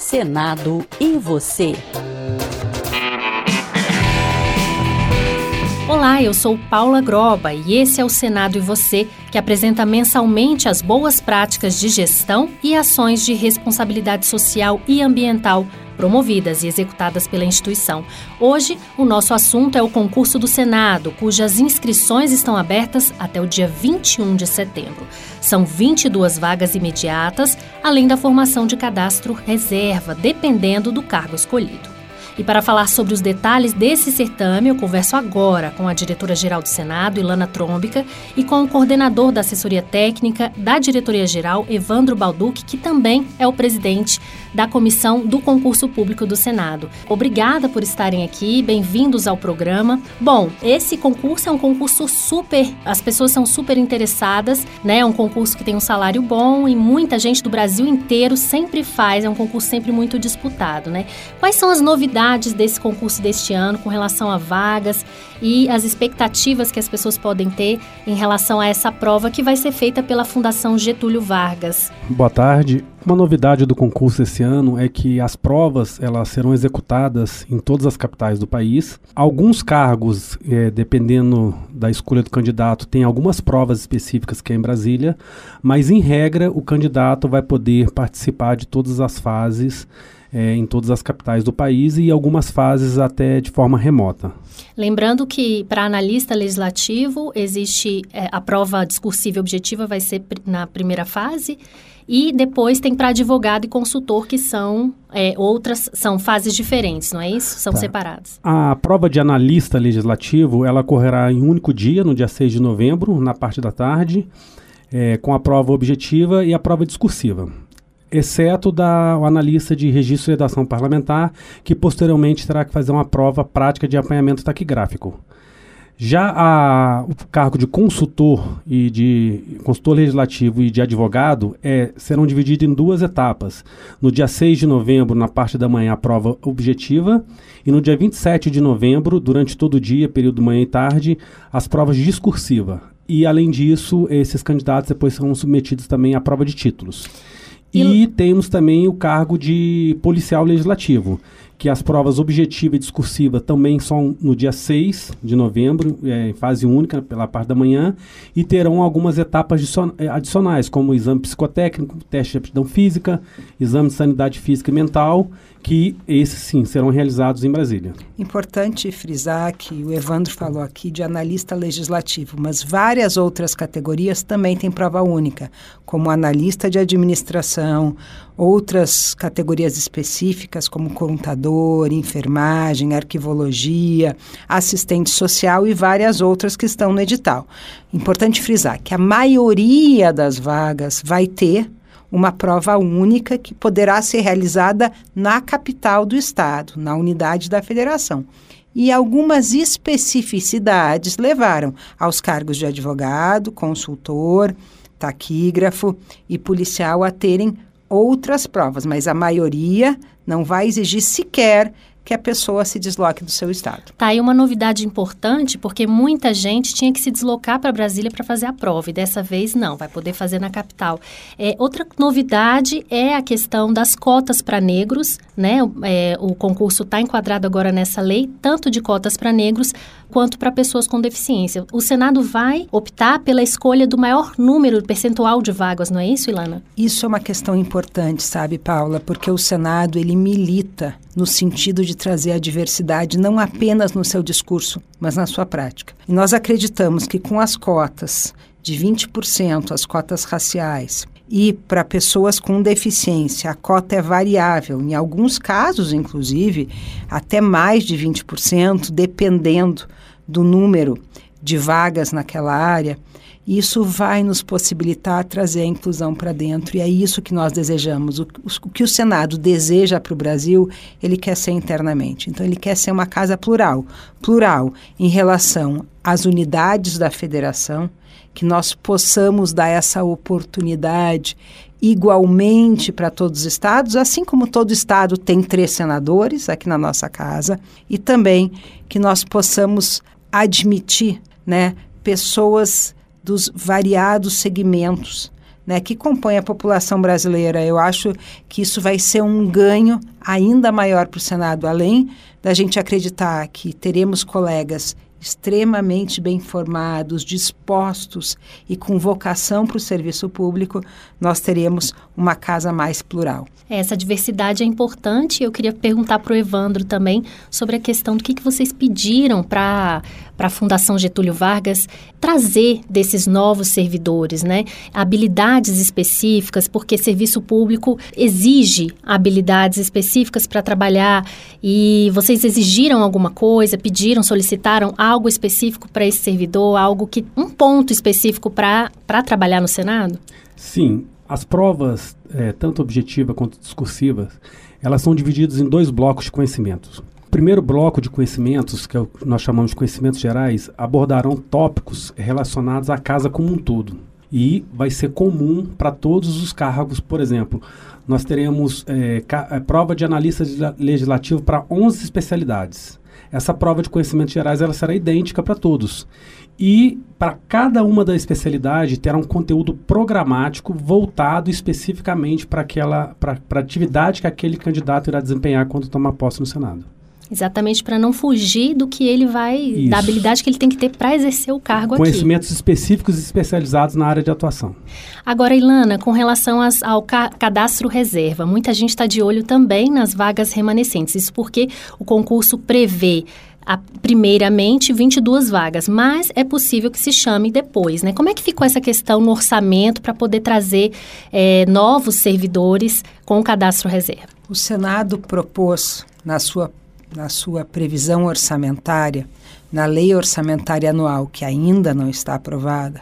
Senado e você. Olá, eu sou Paula Groba e esse é o Senado e Você, que apresenta mensalmente as boas práticas de gestão e ações de responsabilidade social e ambiental promovidas e executadas pela instituição. Hoje, o nosso assunto é o concurso do Senado, cujas inscrições estão abertas até o dia 21 de setembro. São 22 vagas imediatas, além da formação de cadastro reserva, dependendo do cargo escolhido. E para falar sobre os detalhes desse certame, eu converso agora com a diretora-geral do Senado, Ilana Trombica, e com o coordenador da assessoria técnica da diretoria-geral, Evandro Balduc, que também é o presidente da comissão do concurso público do Senado. Obrigada por estarem aqui, bem-vindos ao programa. Bom, esse concurso é um concurso super, as pessoas são super interessadas, né? É um concurso que tem um salário bom e muita gente do Brasil inteiro sempre faz, é um concurso sempre muito disputado, né? Quais são as novidades desse concurso deste ano com relação a vagas e as expectativas que as pessoas podem ter em relação a essa prova que vai ser feita pela Fundação Getúlio Vargas. Boa tarde. Uma novidade do concurso esse ano é que as provas elas serão executadas em todas as capitais do país. Alguns cargos, é, dependendo da escolha do candidato, tem algumas provas específicas que é em Brasília, mas em regra o candidato vai poder participar de todas as fases é, em todas as capitais do país e algumas fases até de forma remota. Lembrando que para analista legislativo existe é, a prova discursiva objetiva vai ser na primeira fase e depois tem para advogado e consultor que são é, outras são fases diferentes, não é isso? São tá. separadas. A prova de analista legislativo ela ocorrerá em um único dia, no dia 6 de novembro, na parte da tarde, é, com a prova objetiva e a prova discursiva exceto da o analista de registro e redação parlamentar, que posteriormente terá que fazer uma prova prática de apanhamento taquigráfico. Já a, o cargo de consultor e de consultor legislativo e de advogado é, serão divididos em duas etapas. No dia 6 de novembro, na parte da manhã, a prova objetiva, e no dia 27 de novembro, durante todo o dia, período manhã e tarde, as provas discursiva. E além disso, esses candidatos depois serão submetidos também à prova de títulos. E, temos também o cargo de policial legislativo, que as provas objetiva e discursiva também são no dia 6 de novembro, é, em fase única, pela parte da manhã, e terão algumas etapas é, adicionais, como exame psicotécnico, teste de aptidão física, exame de sanidade física e mental, que esses sim serão realizados em Brasília. Importante frisar que o Evandro falou aqui de analista legislativo, mas várias outras categorias também têm prova única, como analista de administração, outras categorias específicas como contador, enfermagem, arquivologia, assistente social e várias outras que estão no edital. Importante frisar que a maioria das vagas vai ter uma prova única que poderá ser realizada na capital do estado, na unidade da federação. E algumas especificidades levaram aos cargos de advogado, consultor, taquígrafo e policial a terem outras provas, mas a maioria não vai exigir sequer que a pessoa se desloque do seu estado. Tá aí uma novidade importante, porque muita gente tinha que se deslocar para Brasília para fazer a prova, e dessa vez não, vai poder fazer na capital. É, outra novidade é a questão das cotas para negros, né? É, o concurso está enquadrado agora nessa lei, tanto de cotas para negros quanto para pessoas com deficiência. O Senado vai optar pela escolha do maior número percentual de vagas, não é isso, Ilana? Isso é uma questão importante, sabe, Paula, porque o Senado ele milita no sentido de trazer a diversidade não apenas no seu discurso, mas na sua prática. E nós acreditamos que com as cotas de 20%, as cotas raciais, e para pessoas com deficiência, a cota é variável, em alguns casos, inclusive, até mais de 20%, dependendo do número de vagas naquela área. Isso vai nos possibilitar trazer a inclusão para dentro e é isso que nós desejamos. O, o que o Senado deseja para o Brasil, ele quer ser internamente. Então, ele quer ser uma casa plural plural em relação às unidades da federação, que nós possamos dar essa oportunidade igualmente para todos os estados, assim como todo estado tem três senadores aqui na nossa casa, e também que nós possamos admitir né, pessoas dos variados segmentos né, que compõem a população brasileira. Eu acho que isso vai ser um ganho ainda maior para o Senado, além da gente acreditar que teremos colegas extremamente bem formados, dispostos e com vocação para o serviço público, nós teremos uma casa mais plural. Essa diversidade é importante. Eu queria perguntar para o Evandro também sobre a questão do que, que vocês pediram para a Fundação Getúlio Vargas trazer desses novos servidores, né? Habilidades específicas, porque serviço público exige habilidades específicas para trabalhar e vocês exigiram alguma coisa, pediram, solicitaram algo específico para esse servidor, algo que um ponto específico para trabalhar no Senado? Sim, as provas, é, tanto objetiva quanto discursivas, elas são divididas em dois blocos de conhecimentos. O primeiro bloco de conhecimentos, que é nós chamamos de conhecimentos gerais, abordarão tópicos relacionados à casa como um todo. E vai ser comum para todos os cargos, por exemplo, nós teremos é, é prova de analista legislativo para 11 especialidades. Essa prova de conhecimentos gerais ela será idêntica para todos. E para cada uma da especialidade terá um conteúdo programático voltado especificamente para aquela para atividade que aquele candidato irá desempenhar quando tomar posse no Senado. Exatamente para não fugir do que ele vai, Isso. da habilidade que ele tem que ter para exercer o cargo Conhecimentos aqui. específicos e especializados na área de atuação. Agora, Ilana, com relação as, ao ca cadastro reserva, muita gente está de olho também nas vagas remanescentes. Isso porque o concurso prevê a, primeiramente 22 vagas, mas é possível que se chame depois, né? Como é que ficou essa questão no orçamento para poder trazer é, novos servidores com o cadastro reserva? O Senado propôs, na sua, na sua previsão orçamentária, na lei orçamentária anual, que ainda não está aprovada,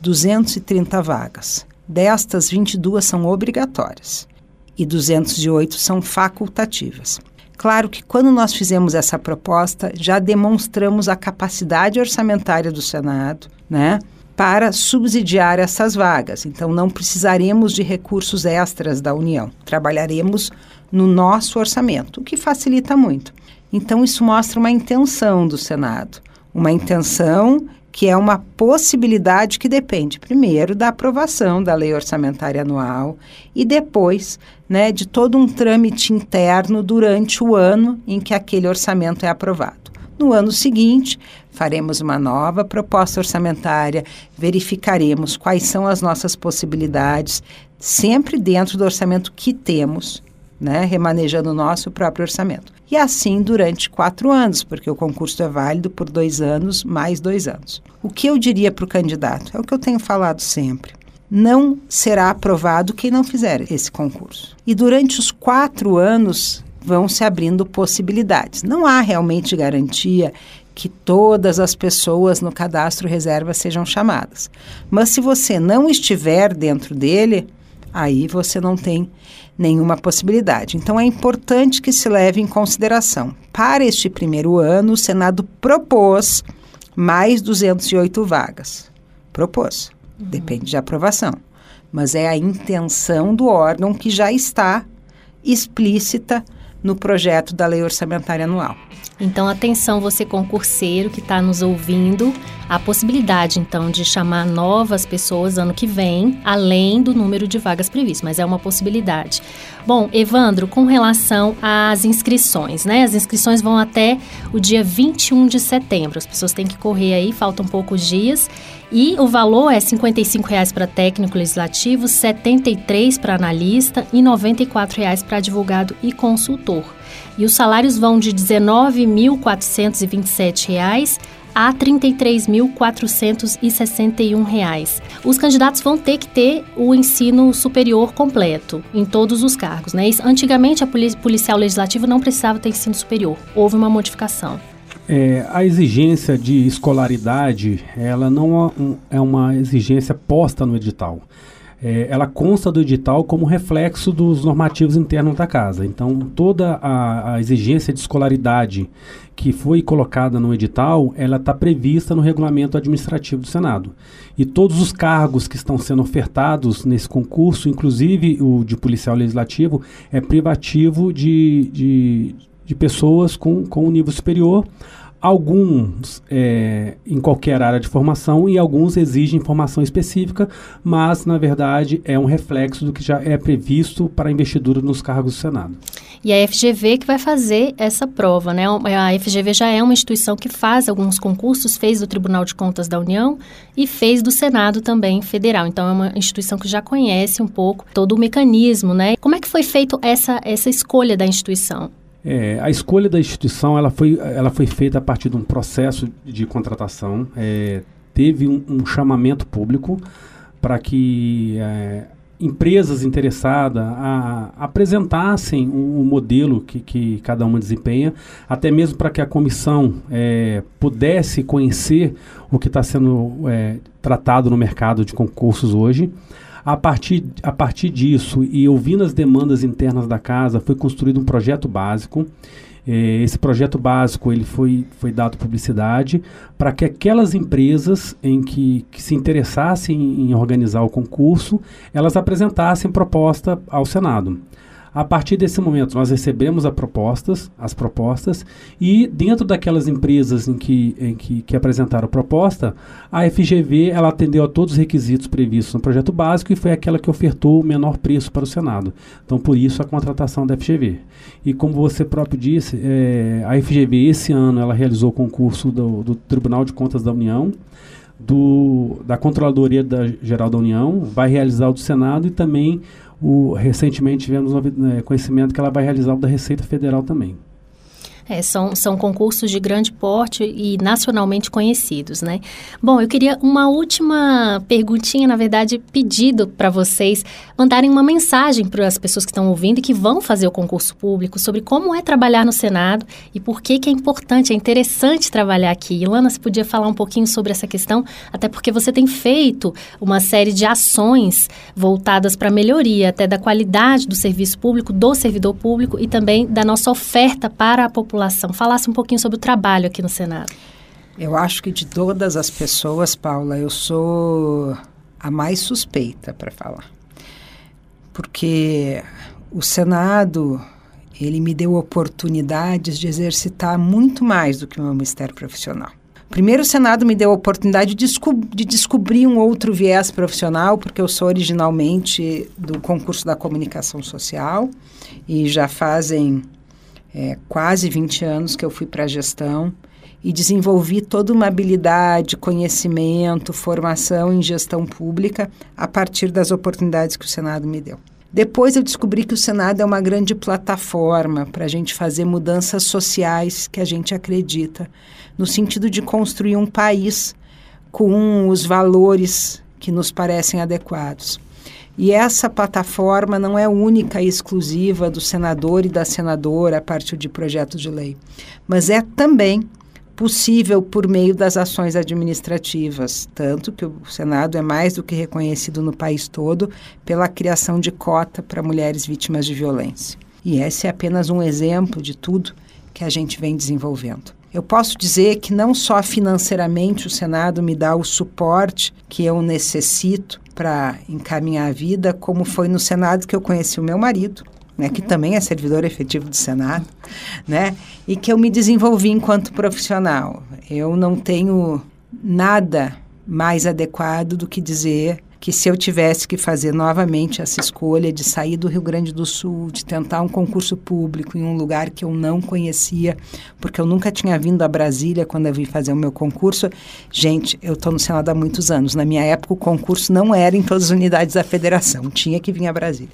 230 vagas. Destas, 22 são obrigatórias e 208 são facultativas. Claro que quando nós fizemos essa proposta, já demonstramos a capacidade orçamentária do Senado, né? Para subsidiar essas vagas. Então, não precisaremos de recursos extras da União. Trabalharemos no nosso orçamento, o que facilita muito. Então, isso mostra uma intenção do Senado. Uma intenção que é uma possibilidade que depende, primeiro, da aprovação da lei orçamentária anual e depois né, de todo um trâmite interno durante o ano em que aquele orçamento é aprovado. No ano seguinte, faremos uma nova proposta orçamentária, verificaremos quais são as nossas possibilidades, sempre dentro do orçamento que temos, né, remanejando o nosso próprio orçamento. E assim durante quatro anos, porque o concurso é válido por dois anos mais dois anos. O que eu diria para o candidato? É o que eu tenho falado sempre. Não será aprovado quem não fizer esse concurso. E durante os quatro anos vão se abrindo possibilidades. Não há realmente garantia que todas as pessoas no cadastro reserva sejam chamadas. Mas se você não estiver dentro dele, aí você não tem nenhuma possibilidade. Então é importante que se leve em consideração. Para este primeiro ano, o Senado propôs mais 208 vagas. Propôs. Uhum. Depende de aprovação. Mas é a intenção do órgão que já está explícita no projeto da Lei Orçamentária Anual. Então, atenção, você concurseiro que está nos ouvindo, a possibilidade, então, de chamar novas pessoas ano que vem, além do número de vagas previsto, mas é uma possibilidade. Bom, Evandro, com relação às inscrições, né? As inscrições vão até o dia 21 de setembro. As pessoas têm que correr aí, faltam poucos dias. E o valor é R$ 55,00 para técnico legislativo, R$ 73,00 para analista e R$ 94,00 para advogado e consultor. E os salários vão de R$ 19.427 a R$ 33.461. Os candidatos vão ter que ter o ensino superior completo em todos os cargos. Né? Antigamente, a policial legislativa não precisava ter ensino superior. Houve uma modificação. É, a exigência de escolaridade, ela não é uma exigência posta no edital. É, ela consta do edital como reflexo dos normativos internos da casa. Então, toda a, a exigência de escolaridade que foi colocada no edital, ela está prevista no regulamento administrativo do Senado. E todos os cargos que estão sendo ofertados nesse concurso, inclusive o de policial legislativo, é privativo de, de, de pessoas com, com um nível superior alguns é, em qualquer área de formação e alguns exigem formação específica, mas na verdade é um reflexo do que já é previsto para investidura nos cargos do Senado. E a FGV que vai fazer essa prova, né? A FGV já é uma instituição que faz alguns concursos, fez do Tribunal de Contas da União e fez do Senado também federal. Então é uma instituição que já conhece um pouco todo o mecanismo, né? Como é que foi feito essa essa escolha da instituição? É, a escolha da instituição ela foi, ela foi feita a partir de um processo de contratação. É, teve um, um, chamamento público para que é, empresas interessadas a, apresentassem o, o, modelo que, que cada uma desempenha, até mesmo para que a comissão é, pudesse conhecer o que está sendo é, tratado no mercado de concursos hoje. A partir, a partir disso e ouvindo as demandas internas da casa, foi construído um projeto básico. É, esse projeto básico ele foi, foi dado publicidade para que aquelas empresas em que, que se interessassem em, em organizar o concurso, elas apresentassem proposta ao Senado. A partir desse momento, nós recebemos as propostas, as propostas, e dentro daquelas empresas em que, em que, que apresentaram proposta, a FGV ela atendeu a todos os requisitos previstos no projeto básico e foi aquela que ofertou o menor preço para o Senado. Então, por isso, a contratação da FGV. E como você próprio disse, é, a FGV esse ano ela realizou o concurso do, do Tribunal de Contas da União, do, da Controladoria da Geral da União, vai realizar o do Senado e também o, recentemente tivemos é, conhecimento que ela vai realizar o da Receita Federal também. É, são, são concursos de grande porte e nacionalmente conhecidos, né? Bom, eu queria uma última perguntinha, na verdade, pedido para vocês mandarem uma mensagem para as pessoas que estão ouvindo e que vão fazer o concurso público sobre como é trabalhar no Senado e por que, que é importante, é interessante trabalhar aqui. Ilana, você podia falar um pouquinho sobre essa questão, até porque você tem feito uma série de ações voltadas para a melhoria até da qualidade do serviço público, do servidor público e também da nossa oferta para a população população. Falasse um pouquinho sobre o trabalho aqui no Senado. Eu acho que de todas as pessoas, Paula, eu sou a mais suspeita para falar. Porque o Senado, ele me deu oportunidades de exercitar muito mais do que o meu ministério profissional. Primeiro, o Senado me deu a oportunidade de, desco de, descobrir um outro viés profissional, porque eu sou originalmente do concurso da comunicação social e já fazem é, quase 20 anos que eu fui para a gestão e desenvolvi toda uma habilidade, conhecimento, formação em gestão pública a partir das oportunidades que o Senado me deu. Depois eu descobri que o Senado é uma grande plataforma para a gente fazer mudanças sociais que a gente acredita, no sentido de construir um país com os valores que nos parecem adequados. E essa plataforma não é única e exclusiva do senador e da senadora a partir de projetos de lei, mas é também possível por meio das ações administrativas, tanto que o Senado é mais do que reconhecido no país todo pela criação de cota para mulheres vítimas de violência. E esse é apenas um exemplo de tudo que a gente vem desenvolvendo. Eu posso dizer que não só financeiramente o Senado me dá o suporte que eu necessito para encaminhar a vida, como foi no Senado que eu conheci o meu marido, né, que também é servidor efetivo do Senado, né, e que eu me desenvolvi enquanto profissional. Eu não tenho nada mais adequado do que dizer que se eu tivesse que fazer novamente essa escolha de sair do Rio Grande do Sul, de tentar um concurso público em um lugar que eu não conhecia, porque eu nunca tinha vindo a Brasília quando eu vim fazer o meu concurso. Gente, eu estou no Senado há muitos anos. Na minha época, o concurso não era em todas as unidades da federação, tinha que vir a Brasília.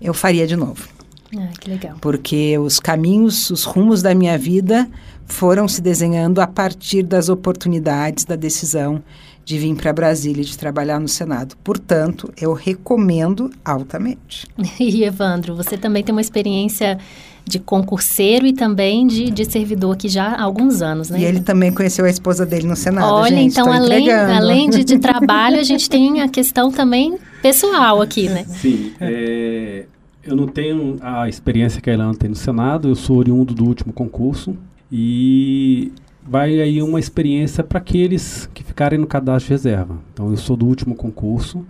Eu faria de novo. Ah, que legal. Porque os caminhos, os rumos da minha vida foram se desenhando a partir das oportunidades, da decisão de vir para Brasília e de trabalhar no Senado. Portanto, eu recomendo altamente. E Evandro, você também tem uma experiência de concurseiro e também de, de servidor aqui já há alguns anos, né? E ele também conheceu a esposa dele no Senado. Olha, gente, então além, além de, de trabalho, a gente tem a questão também pessoal aqui, né? Sim. É, eu não tenho a experiência que a Ilana tem no Senado, eu sou oriundo do último concurso e vai aí uma experiência para aqueles que ficarem no cadastro de reserva. Então, eu sou do último concurso.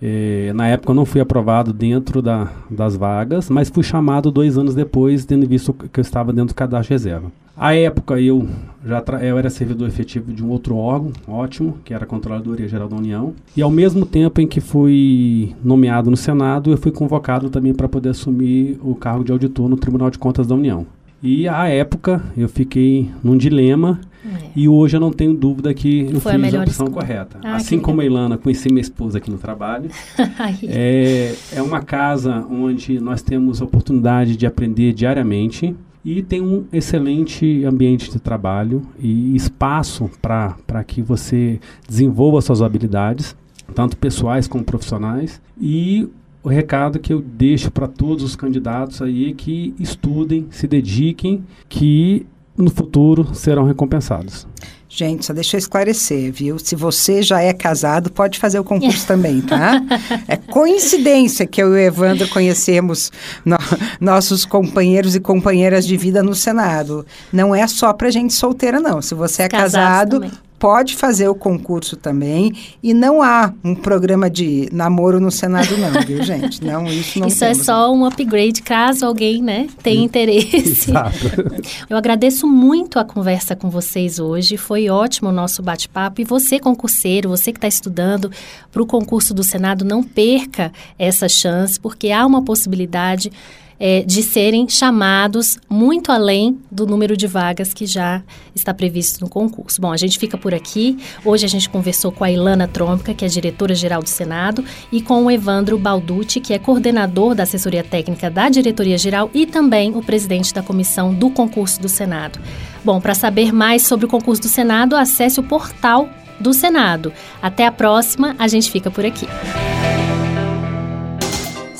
É, na época eu não fui aprovado dentro da, das vagas, mas fui chamado dois anos depois, tendo visto que eu estava dentro do cadastro de reserva. À época eu já eu era servidor efetivo de um outro órgão, ótimo, que era a Controladoria Geral da União. E ao mesmo tempo em que fui nomeado no Senado, eu fui convocado também para poder assumir o cargo de auditor no Tribunal de Contas da União. E à época eu fiquei num dilema é. e hoje eu não tenho dúvida que eu Foi fiz a, a opção escolha. correta. Ah, assim como a Ilana, conheci minha esposa aqui no trabalho. é, é uma casa onde nós temos a oportunidade de aprender diariamente e tem um excelente ambiente de trabalho e espaço para que você desenvolva suas habilidades, tanto pessoais como profissionais. E o recado que eu deixo para todos os candidatos aí que estudem, se dediquem, que no futuro serão recompensados. Gente, só deixa eu esclarecer, viu? Se você já é casado, pode fazer o concurso também, tá? É coincidência que eu e o Evandro conhecemos no, nossos companheiros e companheiras de vida no Senado. Não é só para gente solteira, não. Se você é casado, pode fazer o concurso também e não há um programa de namoro no Senado não, viu, gente? Não, isso não Isso é temos. é só um upgrade caso alguém, né, tenha interesse. Exato. Eu agradeço muito a conversa com vocês hoje, foi ótimo o nosso bate-papo e você concurseiro, você que está estudando para o concurso do Senado, não perca essa chance, porque há uma possibilidade é, de serem chamados muito além do número de vagas que já está previsto no concurso. Bom, a gente fica por aqui. Hoje a gente conversou com a Ilana Trômica, que é diretora-geral do Senado, e com o Evandro Balducci, que é coordenador da assessoria técnica da diretoria-geral e também o presidente da comissão do concurso do Senado. Bom, para saber mais sobre o concurso do Senado, acesse o portal do Senado. Até a próxima, a gente fica por aqui.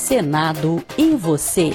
Senado em você.